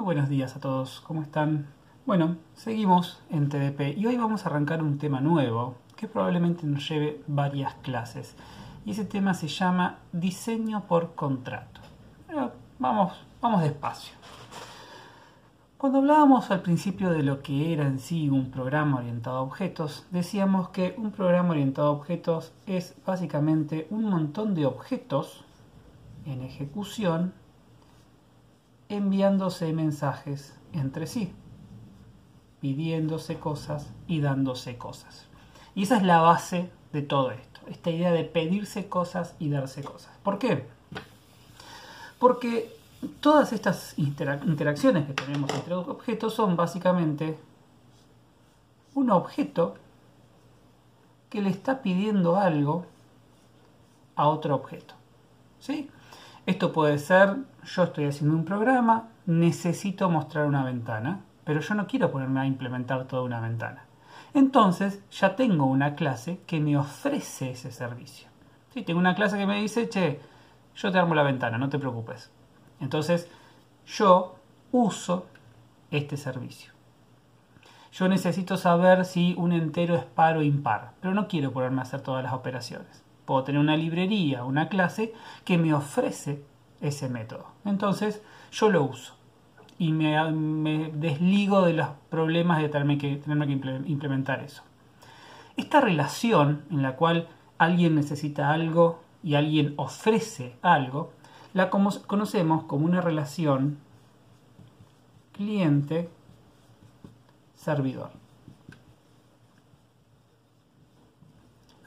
Muy buenos días a todos, ¿cómo están? Bueno, seguimos en TDP y hoy vamos a arrancar un tema nuevo que probablemente nos lleve varias clases. Y ese tema se llama diseño por contrato. vamos, vamos despacio. Cuando hablábamos al principio de lo que era en sí un programa orientado a objetos, decíamos que un programa orientado a objetos es básicamente un montón de objetos en ejecución enviándose mensajes entre sí, pidiéndose cosas y dándose cosas. Y esa es la base de todo esto, esta idea de pedirse cosas y darse cosas. ¿Por qué? Porque todas estas interacciones que tenemos entre dos objetos son básicamente un objeto que le está pidiendo algo a otro objeto. ¿Sí? Esto puede ser, yo estoy haciendo un programa, necesito mostrar una ventana, pero yo no quiero ponerme a implementar toda una ventana. Entonces ya tengo una clase que me ofrece ese servicio. ¿Sí? Tengo una clase que me dice, che, yo te armo la ventana, no te preocupes. Entonces yo uso este servicio. Yo necesito saber si un entero es par o impar, pero no quiero ponerme a hacer todas las operaciones. Puedo tener una librería, una clase que me ofrece ese método. Entonces yo lo uso y me, desligo de los problemas de tenerme que, tenerme que implementar eso. Esta relación en la cual alguien necesita algo y alguien ofrece algo, la conocemos como una relación cliente-servidor.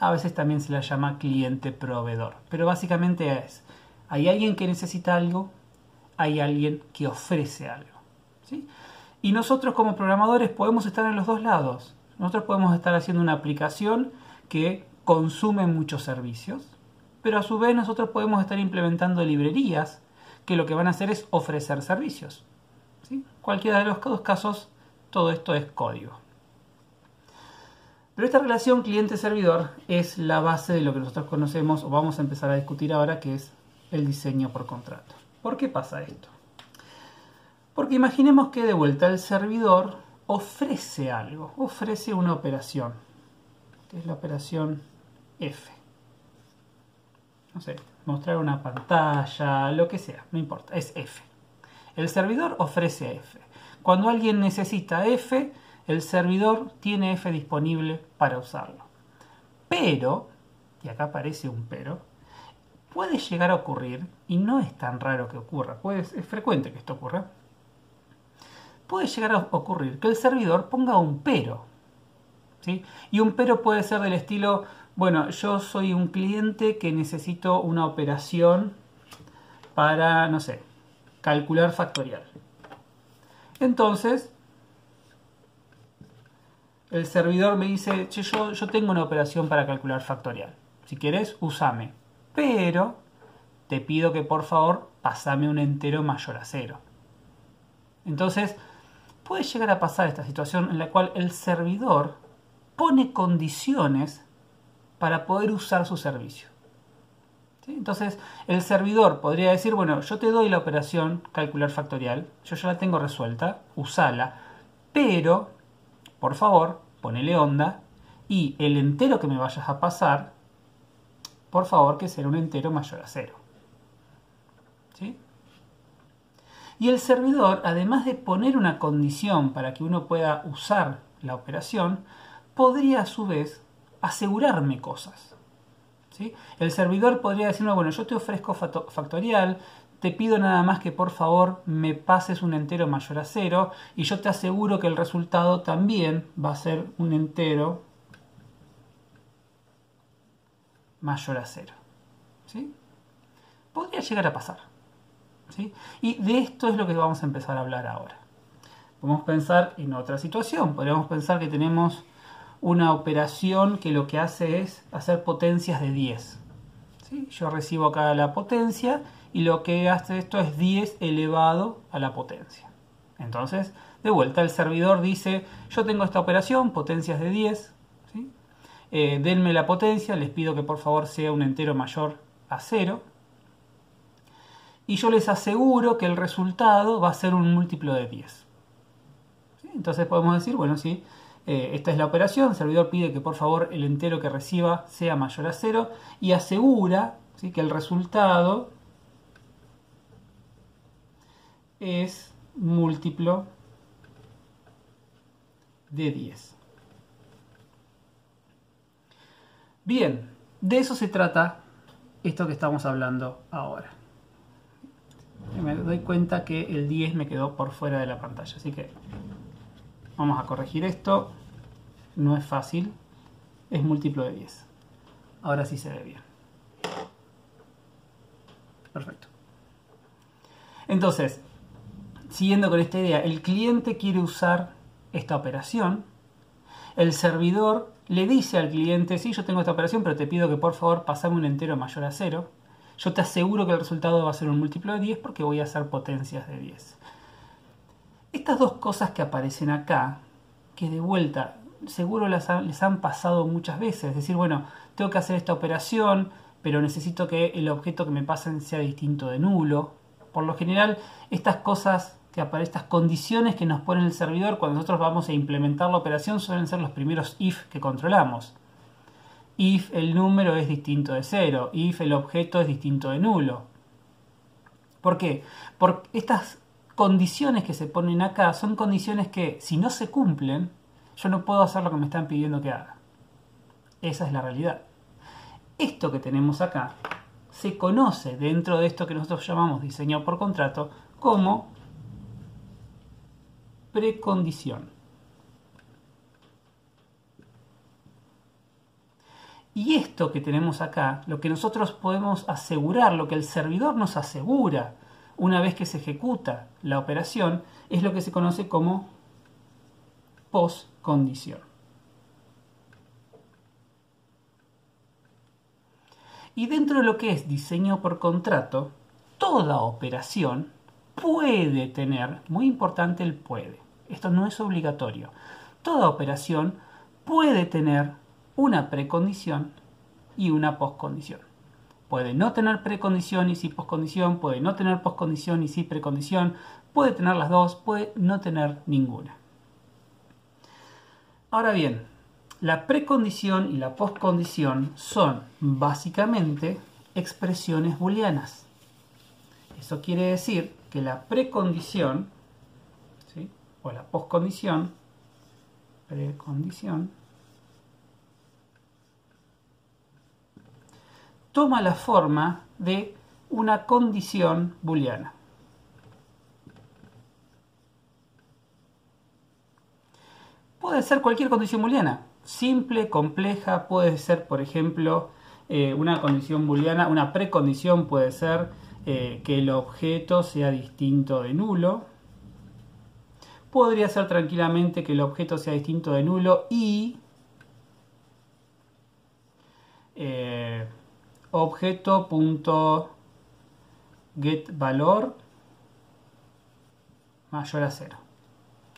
A veces también se la llama cliente-proveedor, pero básicamente es, hay alguien que necesita algo, hay alguien que ofrece algo. ¿sí? Y nosotros como programadores podemos estar en los dos lados. Nosotros podemos estar haciendo una aplicación que consume muchos servicios, pero a su vez nosotros podemos estar implementando librerías que lo que van a hacer es ofrecer servicios. ¿sí? Cualquiera de los dos casos, todo esto es código. Pero esta relación cliente-servidor es la base de lo que nosotros conocemos o vamos a empezar a discutir ahora, que es el diseño por contrato. ¿Por qué pasa esto? Porque imaginemos que de vuelta el servidor ofrece algo, ofrece una operación, que es la operación F. No sé, mostrar una pantalla, lo que sea, no importa, es F. El servidor ofrece F. Cuando alguien necesita F, el servidor tiene F disponible para usarlo. Pero, y acá aparece un pero, puede llegar a ocurrir, y no es tan raro que ocurra, es frecuente que esto ocurra, puede llegar a ocurrir que el servidor ponga un pero. ¿sí? Y un pero puede ser del estilo, bueno, yo soy un cliente que necesito una operación para, no sé, calcular factorial. Entonces, el servidor me dice, che, yo, tengo una operación para calcular factorial. Si quieres, usame. Pero te pido que por favor pasame un entero mayor a cero. Entonces, puede llegar a pasar esta situación en la cual el servidor pone condiciones para poder usar su servicio. Entonces, el servidor podría decir, bueno, yo te doy la operación calcular factorial, yo ya la tengo resuelta, usala, pero, por favor, ponele onda y el entero que me vayas a pasar, por favor que sea un entero mayor a cero. ¿Sí? Y el servidor, además de poner una condición para que uno pueda usar la operación, podría a su vez asegurarme cosas. ¿Sí? El servidor podría decirme, bueno, yo te ofrezco factorial, te pido nada más que por favor me pases un entero mayor a cero y yo te aseguro que el resultado también va a ser un entero mayor a cero. ¿Sí? Podría llegar a pasar. ¿sí? Y de esto es lo que vamos a empezar a hablar ahora. Podemos pensar en otra situación. Podríamos pensar que tenemos una operación que lo que hace es hacer potencias de 10. ¿sí? Yo recibo acá la potencia y lo que hace esto es 10 elevado a la potencia. Entonces, de vuelta, el servidor dice, yo tengo esta operación, potencias de 10, eh, denme la potencia, les pido que por favor sea un entero mayor a 0. y yo les aseguro que el resultado va a ser un múltiplo de 10. Entonces podemos decir, bueno, sí, eh, esta es la operación, el servidor pide que por favor el entero que reciba sea mayor a 0 y asegura ¿sí? que el resultado es múltiplo de 10. Bien, de eso se trata esto que estamos hablando ahora. Me doy cuenta que el 10 me quedó por fuera de la pantalla, así que vamos a corregir esto. No es fácil, es múltiplo de 10. Ahora sí se ve bien. Perfecto. Entonces, siguiendo con esta idea, el cliente quiere usar esta operación, el servidor le dice al cliente, sí, yo tengo esta operación, pero te pido que por favor pasame un entero mayor a 0. Yo te aseguro que el resultado va a ser un múltiplo de 10 porque voy a hacer potencias de 10. Estas dos cosas que aparecen acá, que de vuelta seguro les han pasado muchas veces, es decir, bueno, tengo que hacer esta operación, pero necesito que el objeto que me pasen sea distinto de nulo. Por lo general, estas cosas que aparecen estas condiciones que nos pone el servidor cuando nosotros vamos a implementar la operación suelen ser los primeros if que controlamos. If el número es distinto de cero, if el objeto es distinto de nulo. ¿Por qué? Porque estas condiciones que se ponen acá son condiciones que si no se cumplen, yo no puedo hacer lo que me están pidiendo que haga. Esa es la realidad. Esto que tenemos acá se conoce dentro de esto que nosotros llamamos diseño por contrato como precondición. Y esto que tenemos acá, lo que nosotros podemos asegurar, lo que el servidor nos asegura una vez que se ejecuta la operación, es lo que se conoce como postcondición. Y dentro de lo que es diseño por contrato, toda operación puede tener, muy importante el puede, esto no es obligatorio. Toda operación puede tener una precondición y una postcondición. Puede no tener precondición y sí postcondición, puede no tener postcondición y sí precondición, puede tener las dos, puede no tener ninguna. Ahora bien, la precondición y la postcondición son básicamente expresiones booleanas. Eso quiere decir que la precondición o la postcondición, precondición, toma la forma de una condición booleana. Puede ser cualquier condición booleana, simple, compleja, puede ser, por ejemplo, eh, una condición booleana, una precondición puede ser eh, que el objeto sea distinto de nulo, podría ser tranquilamente que el objeto sea distinto de nulo y eh, objeto.getValor mayor a cero.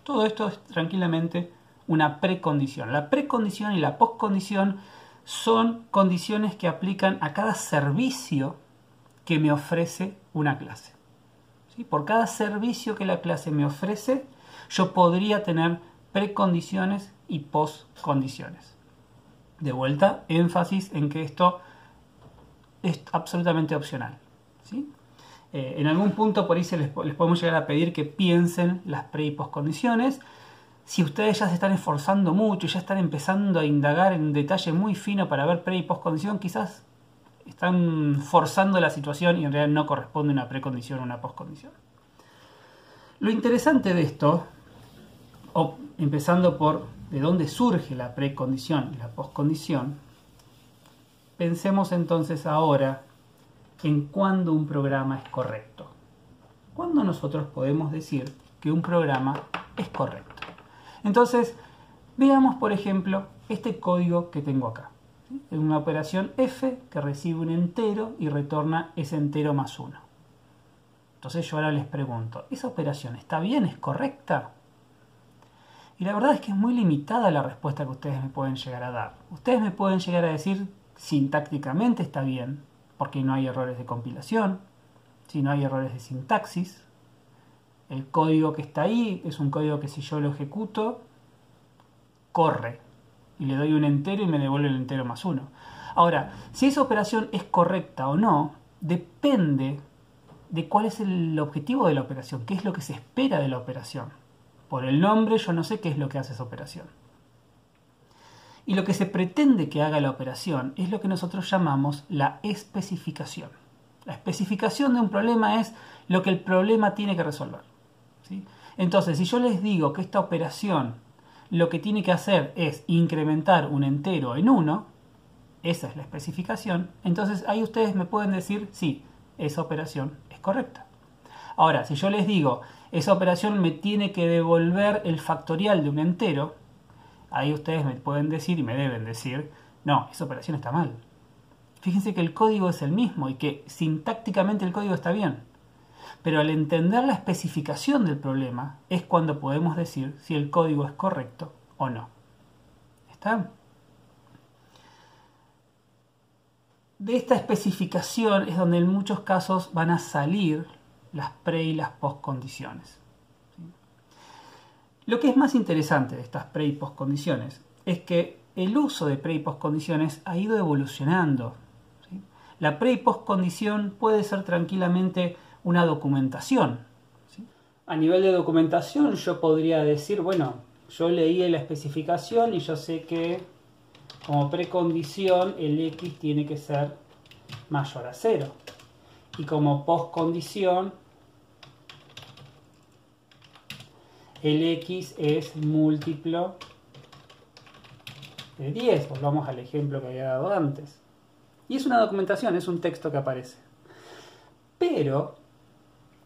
Todo esto es tranquilamente una precondición. La precondición y la postcondición son condiciones que aplican a cada servicio que me ofrece una clase. Por cada servicio que la clase me ofrece, yo podría tener precondiciones y postcondiciones. De vuelta, énfasis en que esto es absolutamente opcional. ¿sí? Eh, en algún punto por ahí se les, podemos llegar a pedir que piensen las pre y postcondiciones. Si ustedes ya se están esforzando mucho ya están empezando a indagar en detalle muy fino para ver pre y postcondición, quizás están forzando la situación y en realidad no corresponde una precondición o una postcondición. Lo interesante de esto o, empezando por de dónde surge la precondición y la postcondición, pensemos entonces ahora en cuándo un programa es correcto. ¿Cuándo nosotros podemos decir que un programa es correcto? Entonces, veamos por ejemplo este código que tengo acá. Es una operación f que recibe un entero y retorna ese entero más 1. Entonces yo ahora les pregunto, ¿esa operación está bien? ¿Es correcta? Y la verdad es que es muy limitada la respuesta que ustedes me pueden llegar a dar. Ustedes me pueden llegar a decir sintácticamente está bien, porque no hay errores de compilación. si no hay errores de sintaxis. El código que está ahí es un código que si yo lo ejecuto, corre. Y le doy un entero y me devuelve el entero más uno. Ahora, si esa operación es correcta o no, depende de cuál es el objetivo de la operación, qué es lo que se espera de la operación. Por el nombre yo no sé qué es lo que hace esa operación. Y lo que se pretende que haga la operación es lo que nosotros llamamos la especificación. La especificación de un problema es lo que el problema tiene que resolver. Entonces, si yo les digo que esta operación lo que tiene que hacer es incrementar un entero en 1, esa es la especificación, entonces ahí ustedes me pueden decir, sí, esa operación es correcta. Ahora, si yo les digo, esa operación me tiene que devolver el factorial de un entero, ahí ustedes me pueden decir y me deben decir, no, esa operación está mal. Fíjense que el código es el mismo y que sintácticamente el código está bien. Pero al entender la especificación del problema es cuando podemos decir si el código es correcto o no. ¿Está? De esta especificación es donde en muchos casos van a salir las pre y las post condiciones. Lo que es más interesante de estas pre y post condiciones es que el uso de pre y post condiciones ha ido evolucionando. La pre y post condición puede ser tranquilamente una documentación. A nivel de documentación yo podría decir, bueno, yo leí la especificación y yo sé que como precondición el x tiene que ser mayor a 0. Y como postcondición el x es múltiplo de 10. Volvamos al ejemplo que había dado antes. Y es una documentación, es un texto que aparece. Pero,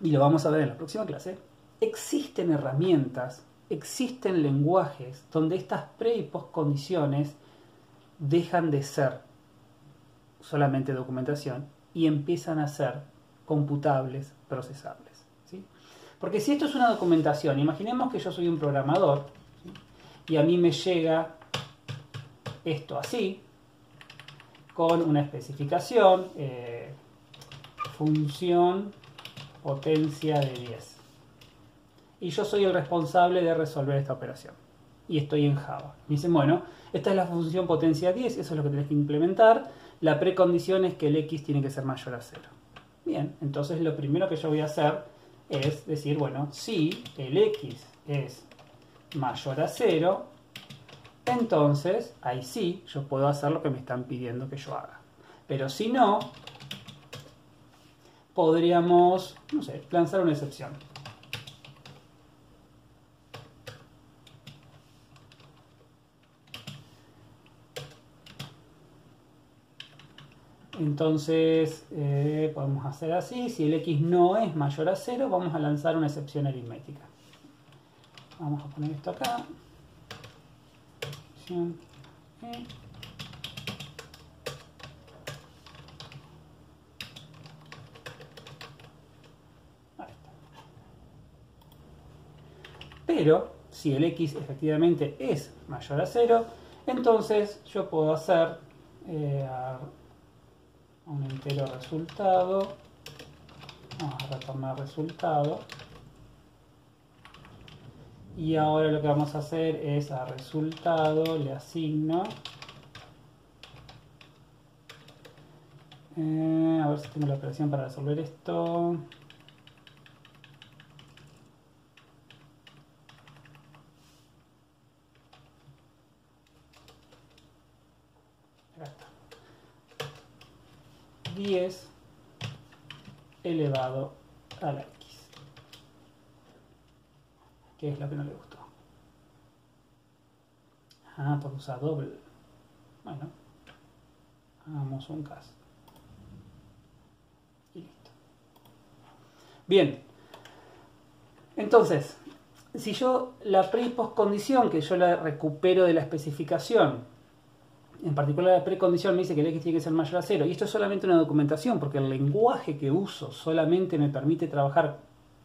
y lo vamos a ver en la próxima clase, existen herramientas, existen lenguajes donde estas pre y post condiciones dejan de ser solamente documentación y empiezan a ser computables, procesables. Porque si esto es una documentación, imaginemos que yo soy un programador y a mí me llega esto así, con una especificación, eh, función potencia de 10. Y yo soy el responsable de resolver esta operación. Y estoy en Java. Me dicen, bueno, esta es la función potencia 10, eso es lo que tienes que implementar. La precondición es que el x tiene que ser mayor a 0. Bien, entonces lo primero que yo voy a hacer es decir, bueno, si el x es mayor a 0, entonces ahí sí yo puedo hacer lo que me están pidiendo que yo haga. Pero si no, podríamos, no sé, lanzar una excepción. Entonces eh, podemos hacer así, si el x no es mayor a 0, vamos a lanzar una excepción aritmética. Vamos a poner esto acá. Pero si el x efectivamente es mayor a 0, entonces yo puedo hacer eh, un entero resultado. Vamos a retornar resultado. Y ahora lo que vamos a hacer es a resultado le asigno. Eh, a ver si tengo la operación para resolver esto. Elevado a la x. ¿Qué es lo que no le gustó? Ah, porque usa doble. Bueno, hagamos un caso. Y listo. Bien. Entonces, si yo la pre que yo la recupero de la especificación en particular la precondición me dice que el x tiene que ser mayor a 0. Y esto es solamente una documentación, porque el lenguaje que uso solamente me permite trabajar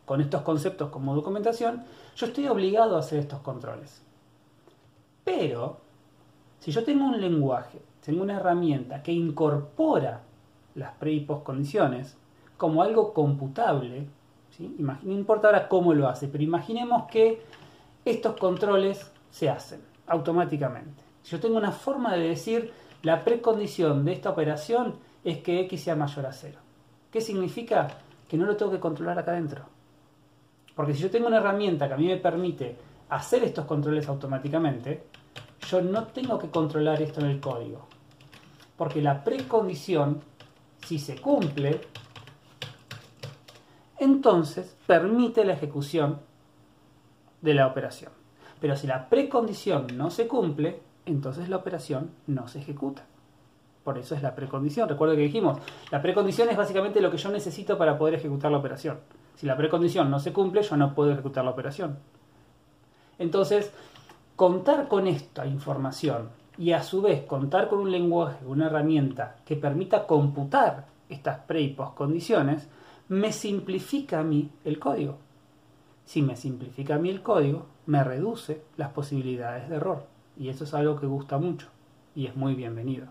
con estos conceptos como documentación. Yo estoy obligado a hacer estos controles. Pero, si yo tengo un lenguaje, tengo una herramienta que incorpora las pre y post condiciones, como algo computable. ¿sí? No importa ahora cómo lo hace, pero imaginemos que estos controles se hacen automáticamente. Si yo tengo una forma de decir la precondición de esta operación es que x sea mayor a 0. ¿Qué significa? Que no lo tengo que controlar acá adentro. Porque si yo tengo una herramienta que a mí me permite hacer estos controles automáticamente, yo no tengo que controlar esto en el código. Porque la precondición, si se cumple, entonces permite la ejecución de la operación. Pero si la precondición no se cumple, entonces la operación no se ejecuta. Por eso es la precondición. Recuerdo que dijimos, la precondición es básicamente lo que yo necesito para poder ejecutar la operación. Si la precondición no se cumple, yo no puedo ejecutar la operación. Entonces, contar con esta información y a su vez contar con un lenguaje, una herramienta que permita computar estas pre y post condiciones, me simplifica a mí el código. Si me simplifica a mí el código, me reduce las posibilidades de error. Y eso es algo que gusta mucho y es muy bienvenido.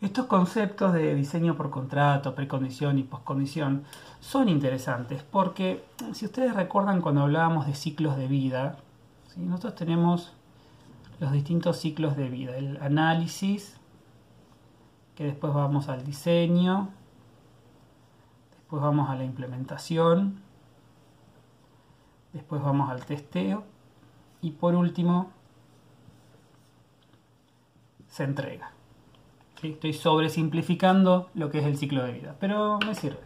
Estos conceptos de diseño por contrato, precondición y poscondición son interesantes porque si ustedes recuerdan cuando hablábamos de ciclos de vida, nosotros tenemos los distintos ciclos de vida, el análisis, que después vamos al diseño, después vamos a la implementación, después vamos al testeo y por último se entrega. Estoy sobresimplificando lo que es el ciclo de vida, pero me sirve.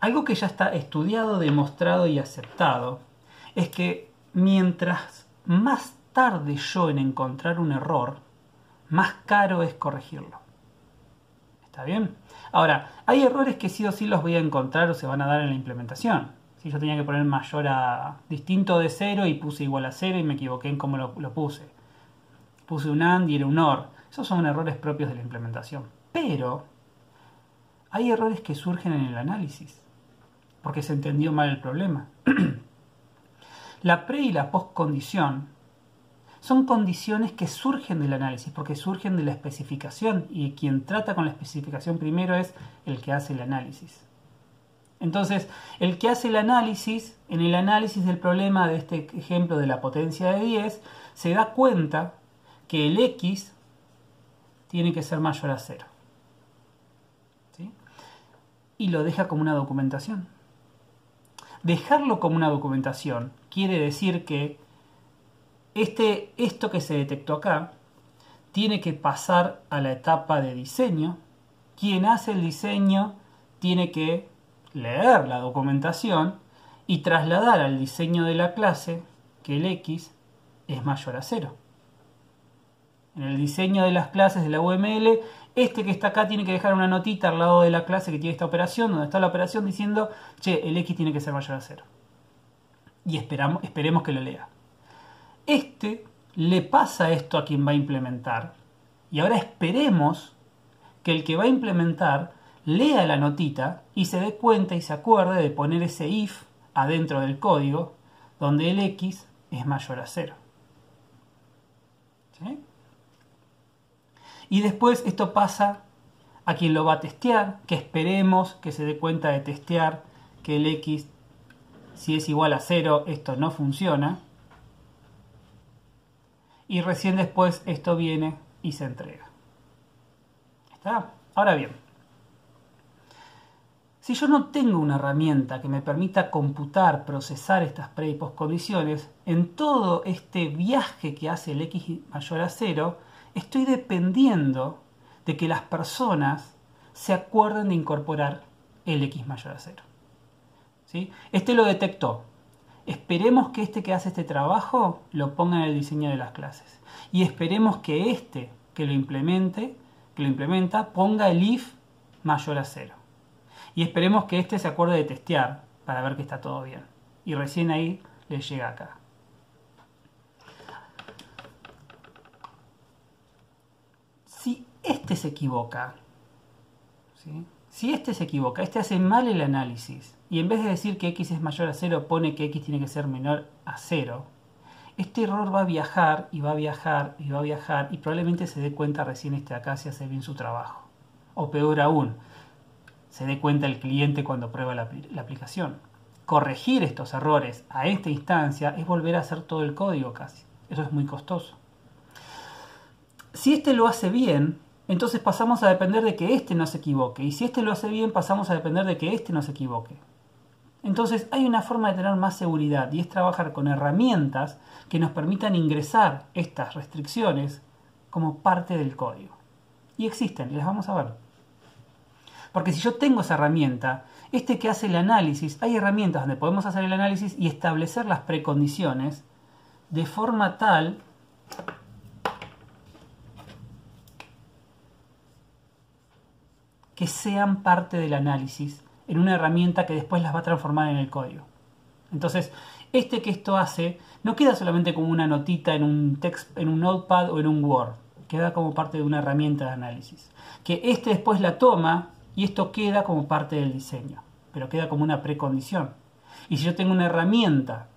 Algo que ya está estudiado, demostrado y aceptado es que mientras más tarde yo en encontrar un error, más caro es corregirlo. ¿Está bien? Ahora, hay errores que sí o sí los voy a encontrar o se van a dar en la implementación. Si yo tenía que poner mayor a distinto de cero y puse igual a cero y me equivoqué en cómo lo, lo puse. Puse un AND y era un OR. Esos son errores propios de la implementación. Pero hay errores que surgen en el análisis, porque se entendió mal el problema. la pre y la post condición son condiciones que surgen del análisis, porque surgen de la especificación, y quien trata con la especificación primero es el que hace el análisis. Entonces, el que hace el análisis, en el análisis del problema de este ejemplo de la potencia de 10, se da cuenta que el x tiene que ser mayor a cero. Y lo deja como una documentación. Dejarlo como una documentación quiere decir que este, esto que se detectó acá tiene que pasar a la etapa de diseño. Quien hace el diseño tiene que leer la documentación y trasladar al diseño de la clase que el x es mayor a cero en el diseño de las clases de la UML, este que está acá tiene que dejar una notita al lado de la clase que tiene esta operación, donde está la operación diciendo, che, el x tiene que ser mayor a 0. Y esperamos, esperemos que lo lea. Este le pasa esto a quien va a implementar. Y ahora esperemos que el que va a implementar lea la notita y se dé cuenta y se acuerde de poner ese if adentro del código donde el x es mayor a 0. ¿Sí? Y después esto pasa a quien lo va a testear, que esperemos que se dé cuenta de testear que el x, si es igual a 0, esto no funciona. Y recién después esto viene y se entrega. ¿Está? Ahora bien, si yo no tengo una herramienta que me permita computar, procesar estas pre y post condiciones, en todo este viaje que hace el x mayor a 0, estoy dependiendo de que las personas se acuerden de incorporar el x mayor a 0. ¿Sí? Este lo detectó. Esperemos que este que hace este trabajo lo ponga en el diseño de las clases. Y esperemos que este que lo implemente, que lo implementa, ponga el if mayor a 0. Y esperemos que este se acuerde de testear para ver que está todo bien. Y recién ahí le llega acá. este se equivoca, si este se equivoca, este hace mal el análisis y en vez de decir que x es mayor a 0 pone que x tiene que ser menor a 0, este error va a viajar y va a viajar y va a viajar y probablemente se dé cuenta recién este acá si hace bien su trabajo. O peor aún, se dé cuenta el cliente cuando prueba la, aplicación. Corregir estos errores a esta instancia es volver a hacer todo el código casi. Eso es muy costoso. Si este lo hace bien, entonces pasamos a depender de que este no se equivoque. Y si este lo hace bien, pasamos a depender de que este no se equivoque. Entonces hay una forma de tener más seguridad y es trabajar con herramientas que nos permitan ingresar estas restricciones como parte del código. Y existen, y las vamos a ver. Porque si yo tengo esa herramienta, este que hace el análisis, hay herramientas donde podemos hacer el análisis y establecer las precondiciones de forma tal que sean parte del análisis en una herramienta que después las va a transformar en el código. Entonces, este que esto hace no queda solamente como una notita en un en un notepad o en un Word, queda como parte de una herramienta de análisis. Que este después la toma y esto queda como parte del diseño, pero queda como una precondición. Y si yo tengo una herramienta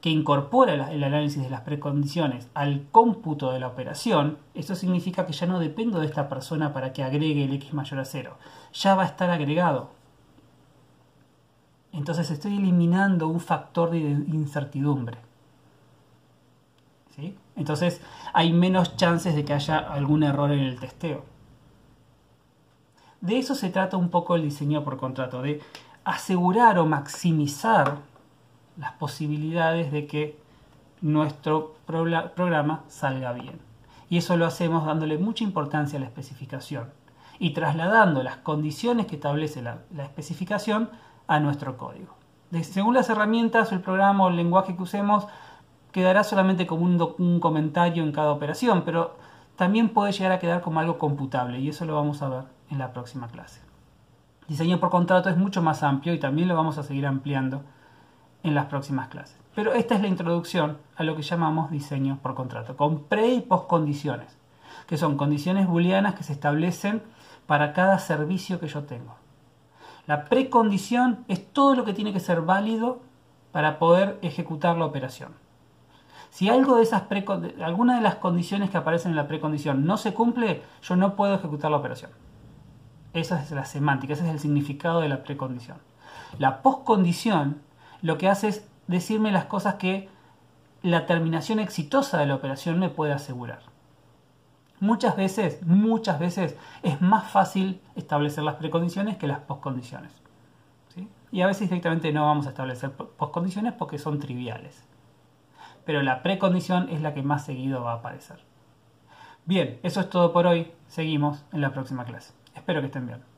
que incorpora el análisis de las precondiciones al cómputo de la operación, eso significa que ya no dependo de esta persona para que agregue el x mayor a 0. Ya va a estar agregado. Entonces estoy eliminando un factor de incertidumbre. Entonces hay menos chances de que haya algún error en el testeo. De eso se trata un poco el diseño por contrato, de asegurar o maximizar las posibilidades de que nuestro programa salga bien. Y eso lo hacemos dándole mucha importancia a la especificación y trasladando las condiciones que establece la, especificación a nuestro código. según las herramientas, el programa o el lenguaje que usemos quedará solamente como un, un comentario en cada operación, pero también puede llegar a quedar como algo computable y eso lo vamos a ver en la próxima clase. Diseño por contrato es mucho más amplio y también lo vamos a seguir ampliando en las próximas clases. Pero esta es la introducción a lo que llamamos diseño por contrato, con pre y post condiciones, que son condiciones booleanas que se establecen para cada servicio que yo tengo. La precondición es todo lo que tiene que ser válido para poder ejecutar la operación. Si algo de esas alguna de las condiciones que aparecen en la precondición no se cumple, yo no puedo ejecutar la operación. Esa es la semántica, ese es el significado de la precondición. La postcondición lo que hace es decirme las cosas que la terminación exitosa de la operación me puede asegurar. Muchas veces, muchas veces es más fácil establecer las precondiciones que las postcondiciones. Y a veces directamente no vamos a establecer postcondiciones porque son triviales. Pero la precondición es la que más seguido va a aparecer. Bien, eso es todo por hoy. Seguimos en la próxima clase. Espero que estén bien.